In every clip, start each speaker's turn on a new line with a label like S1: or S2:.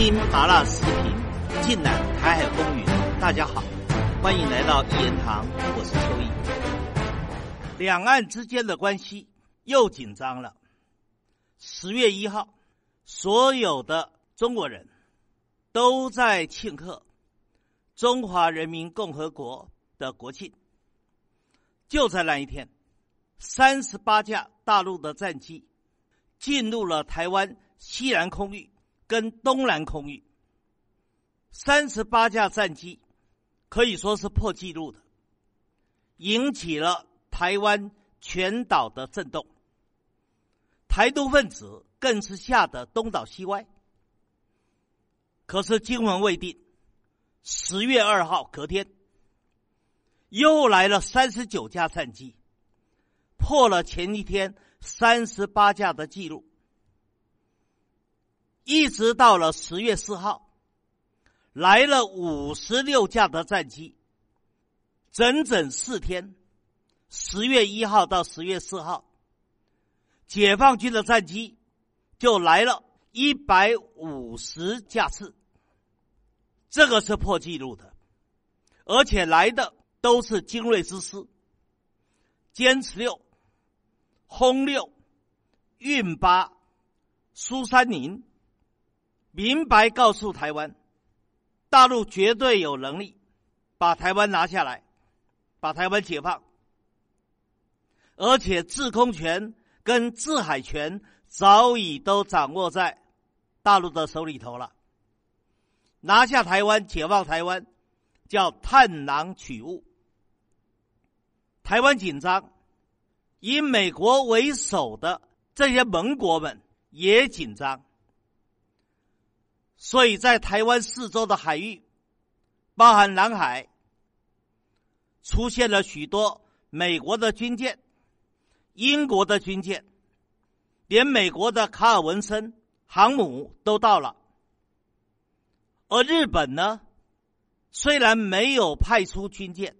S1: 听麻辣视频，尽览台海风云。大家好，欢迎来到一言堂，我是邱毅。两岸之间的关系又紧张了。十月一号，所有的中国人都在庆贺中华人民共和国的国庆。就在那一天，三十八架大陆的战机进入了台湾西南空域跟东南空域。三十八架战机可以说是破纪录的，引起了台湾全岛的震动。台独分子更是吓得东倒西歪。可是惊魂未定，十月二号隔天。又来了三十九架战机，破了前一天三十八架的记录。一直到了十月四号，来了五十六架的战机，整整四天，十月一号到十月四号，解放军的战机就来了一百五十架次，这个是破纪录的，而且来的。都是精锐之师，歼十六、轰六、运八、苏三零，明白告诉台湾，大陆绝对有能力把台湾拿下来，把台湾解放，而且制空权跟制海权早已都掌握在大陆的手里头了，拿下台湾，解放台湾，叫探囊取物。台湾紧张，以美国为首的这些盟国们也紧张，所以在台湾四周的海域，包含南海，出现了许多美国的军舰、英国的军舰，连美国的卡尔文森航母都到了。而日本呢，虽然没有派出军舰。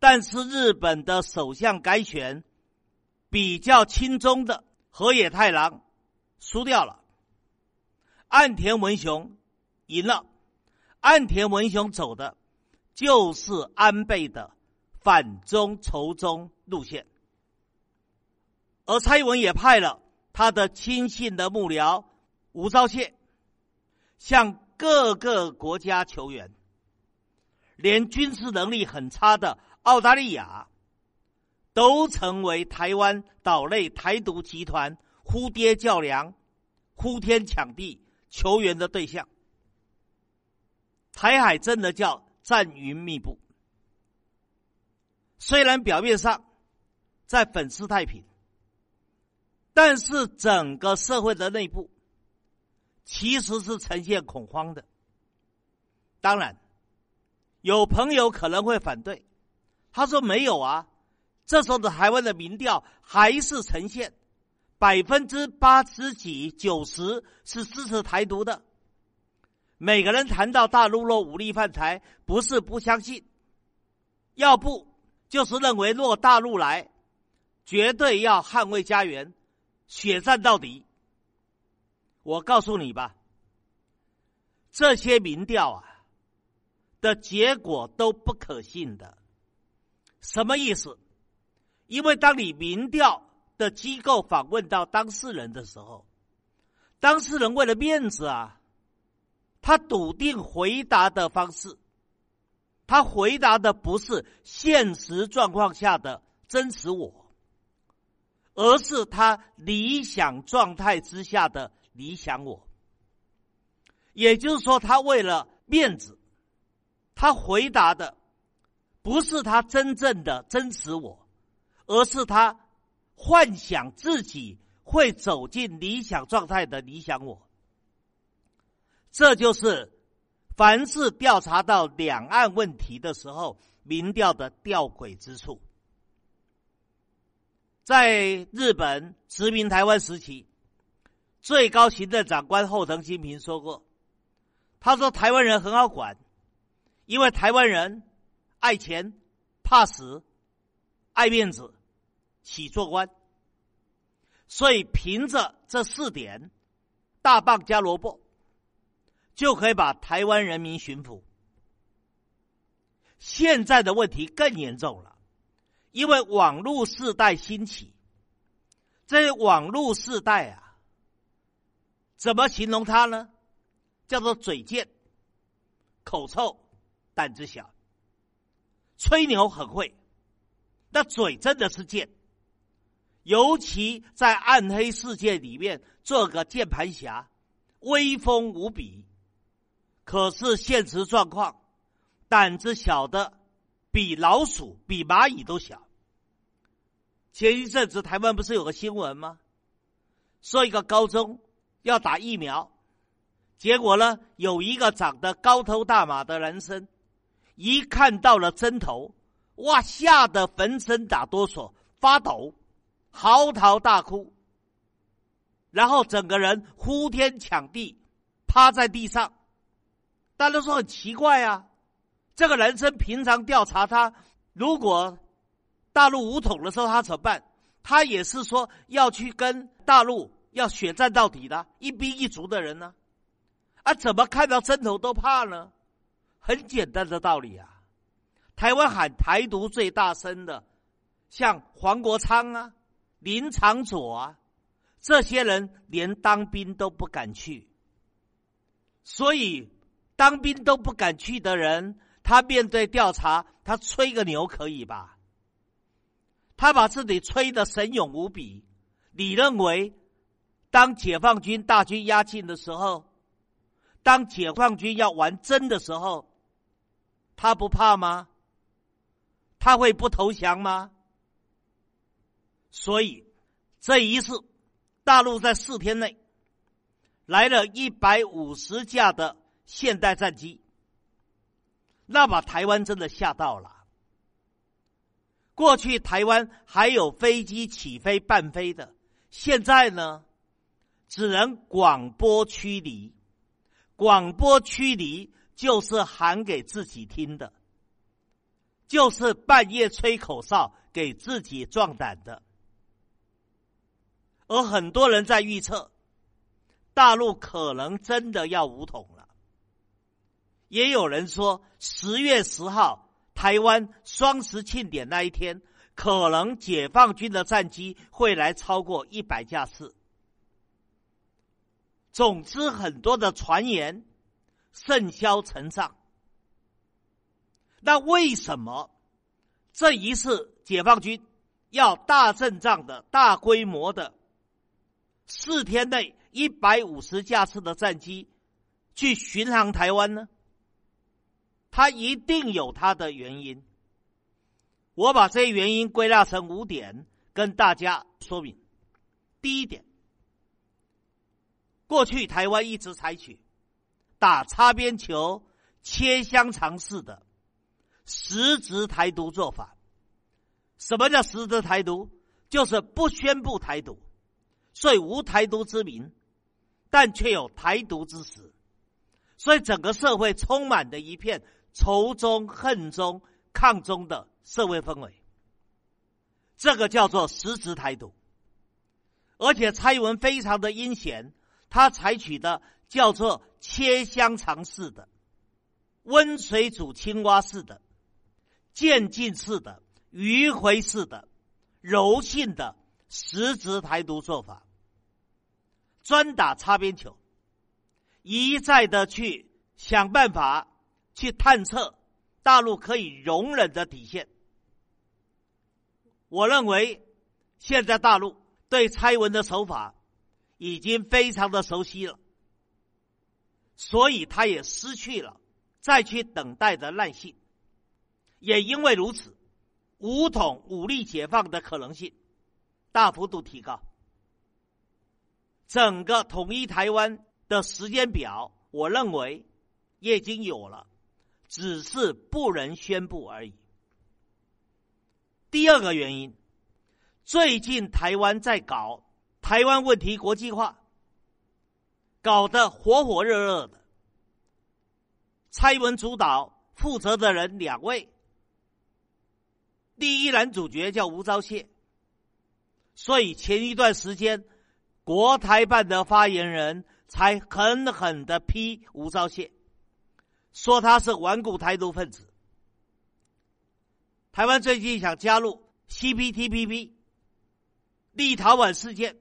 S1: 但是日本的首相改选比较轻松的河野太郎输掉了，岸田文雄赢了。岸田文雄走的就是安倍的反中仇中路线，而蔡英文也派了他的亲信的幕僚吴钊燮向各个国家求援，连军事能力很差的。澳大利亚都成为台湾岛内台独集团呼爹叫娘、呼天抢地求援的对象。台海真的叫战云密布，虽然表面上在粉饰太平，但是整个社会的内部其实是呈现恐慌的。当然，有朋友可能会反对。他说没有啊，这时候的台湾的民调还是呈现百分之八十几、九十是支持台独的。每个人谈到大陆若武力犯台，不是不相信，要不就是认为若大陆来，绝对要捍卫家园，血战到底。我告诉你吧，这些民调啊的结果都不可信的。什么意思？因为当你民调的机构访问到当事人的时候，当事人为了面子啊，他笃定回答的方式，他回答的不是现实状况下的真实我，而是他理想状态之下的理想我。也就是说，他为了面子，他回答的。不是他真正的真实我，而是他幻想自己会走进理想状态的理想我。这就是凡是调查到两岸问题的时候，民调的吊诡之处。在日本殖民台湾时期，最高行政长官后藤新平说过：“他说台湾人很好管，因为台湾人。”爱钱、怕死、爱面子、喜做官，所以凭着这四点，大棒加萝卜，就可以把台湾人民驯服。现在的问题更严重了，因为网络世代兴起，这网络世代啊，怎么形容他呢？叫做嘴贱、口臭、胆子小，吹牛很会，那嘴真的是贱，尤其在暗黑世界里面做个键盘侠，威风无比。可是现实状况。胆子小的比老鼠、比蚂蚁都小。前一阵子台湾不是有个新闻吗？说一个高中要打疫苗，结果呢，有一个长得高头大马的男生，一看到了针头，哇，吓得浑身打哆嗦、发抖，嚎啕大哭，然后整个人呼天抢地，趴在地上。大家都说很奇怪啊。这个男生平常调查他，如果大陆武统的时候他怎么办？他也是说要去跟大陆要血战到底的一兵一卒的人呢？啊，怎么看到针头都怕呢？很简单的道理啊！台湾喊台独最大声的，像黄国昌啊、林长佐啊，这些人连当兵都不敢去，所以当兵都不敢去的人。他面对调查，他吹个牛可以吧？他把自己吹得神勇无比。你认为，当解放军大军压境的时候，当解放军要玩真的时候，他不怕吗？他会不投降吗？所以这一次，大陆在四天内来了一百五十架的现代战机。那把台湾真的吓到了。过去台湾还有飞机起飞半飞的，现在呢，只能广播驱离。广播驱离就是喊给自己听的，就是半夜吹口哨给自己壮胆的。而很多人在预测，大陆可能真的要武统了。也有人说，十月十号台湾双十庆典那一天，可能解放军的战机会来超过一百架次。总之，很多的传言甚嚣尘上。那为什么这一次解放军要大阵仗的大规模的四天内一百五十架次的战机去巡航台湾呢？他一定有他的原因，我把这些原因归纳成五点，跟大家说明。第一点，过去台湾一直采取打擦边球、切香肠式的实质台独做法。什么叫实质台独？就是不宣布台独，虽无台独之名，但却有台独之实，所以整个社会充满的一片。仇中恨中抗中的社会氛围，这个叫做实质台独。而且蔡英文非常的阴险，他采取的叫做切香肠式的、温水煮青蛙式的、渐进式的、迂回式的、柔性的实质台独做法，专打擦边球，一再的去想办法。去探测大陆可以容忍的底线。我认为，现在大陆对蔡文的手法已经非常的熟悉了，所以他也失去了再去等待的耐性。也因为如此，武统武力解放的可能性大幅度提高。整个统一台湾的时间表，我认为也已经有了。只是不能宣布而已。第二个原因，最近台湾在搞台湾问题国际化，搞得火火热热的。蔡文主导负责的人两位，第一男主角叫吴钊燮，所以前一段时间，国台办的发言人才狠狠的批吴钊燮，说他是顽固台独分子。台湾最近想加入 CPTPP，立陶宛事件，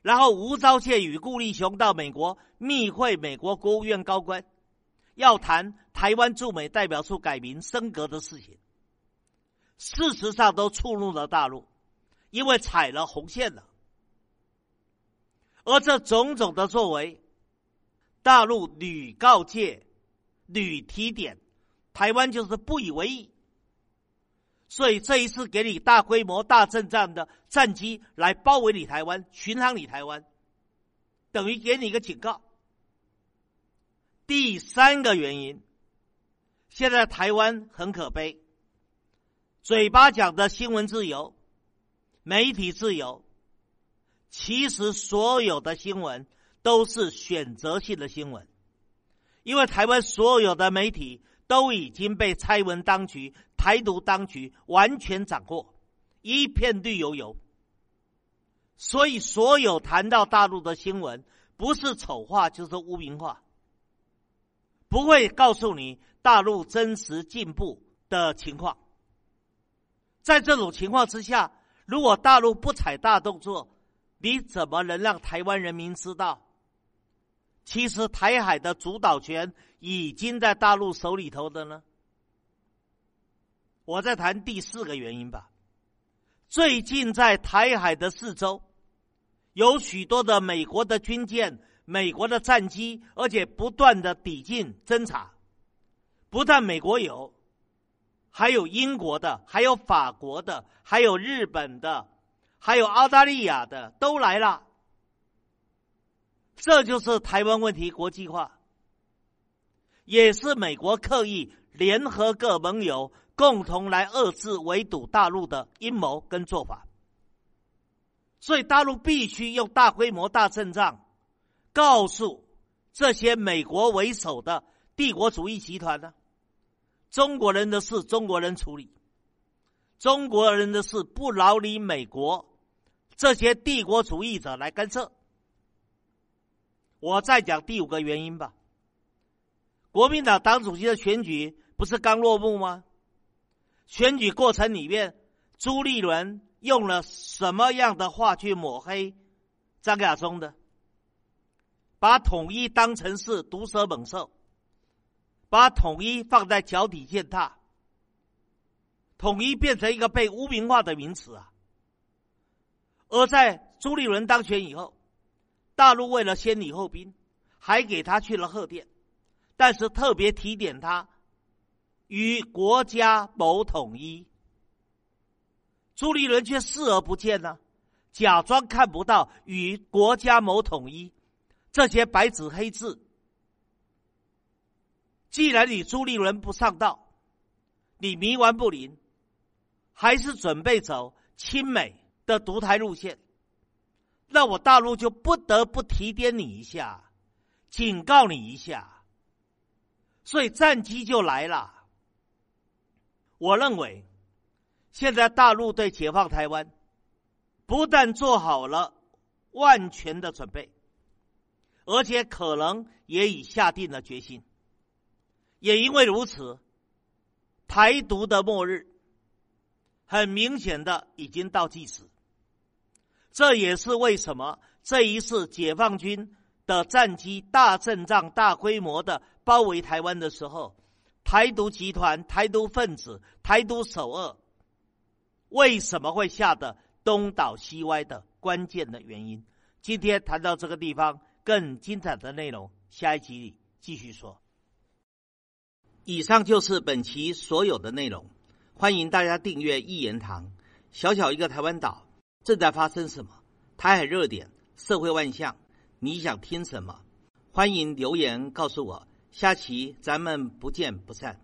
S1: 然后吴钊燮与顾立雄到美国密会美国国务院高官，要谈台湾驻美代表处改名升格的事情。事实上都触怒了大陆，因为踩了红线了。而这种种的作为，大陆屡告诫、屡提点，台湾就是不以为意。所以这一次给你大规模、大阵仗的战机来包围你台湾、巡航你台湾，等于给你一个警告。第三个原因，现在台湾很可悲，嘴巴讲的新闻自由、媒体自由。其实所有的新闻都是选择性的新闻，因为台湾所有的媒体都已经被蔡文当局、台独当局完全掌握，一片绿油油。所以，所有谈到大陆的新闻，不是丑化就是污名化，不会告诉你大陆真实进步的情况。在这种情况之下，如果大陆不采大动作，你怎么能让台湾人民知道？其实台海的主导权已经在大陆手里头的呢。我再谈第四个原因吧。最近在台海的四周，有许多的美国的军舰、美国的战机，而且不断的抵近侦察。不但美国有，还有英国的，还有法国的，还有日本的。还有澳大利亚的都来了，这就是台湾问题国际化，也是美国刻意联合各盟友共同来遏制围堵大陆的阴谋跟做法。所以大陆必须用大规模大阵仗，告诉这些美国为首的帝国主义集团呢，中国人的事中国人处理，中国人的事不劳你美国。这些帝国主义者来干涉。我再讲第五个原因吧。国民党党主席的选举不是刚落幕吗？选举过程里面，朱立伦用了什么样的话去抹黑张亚中的？把统一当成是毒蛇猛兽，把统一放在脚底践踏，统一变成一个被污名化的名词啊！而在朱立伦当选以后，大陆为了先礼后兵，还给他去了贺电，但是特别提点他与国家谋统一。朱立伦却视而不见呢，假装看不到与国家谋统一这些白纸黑字。既然你朱立伦不上道，你冥顽不灵，还是准备走亲美。的独台路线，那我大陆就不得不提点你一下，警告你一下，所以战机就来了。我认为，现在大陆对解放台湾，不但做好了万全的准备，而且可能也已下定了决心。也因为如此，台独的末日，很明显的已经倒计时。这也是为什么这一次解放军的战机大阵仗、大规模的包围台湾的时候，台独集团、台独分子、台独首恶为什么会吓得东倒西歪的关键的原因。今天谈到这个地方，更精彩的内容，下一集里继续说。以上就是本期所有的内容，欢迎大家订阅一言堂。小小一个台湾岛。正在发生什么？台海热点、社会万象，你想听什么？欢迎留言告诉我。下期咱们不见不散。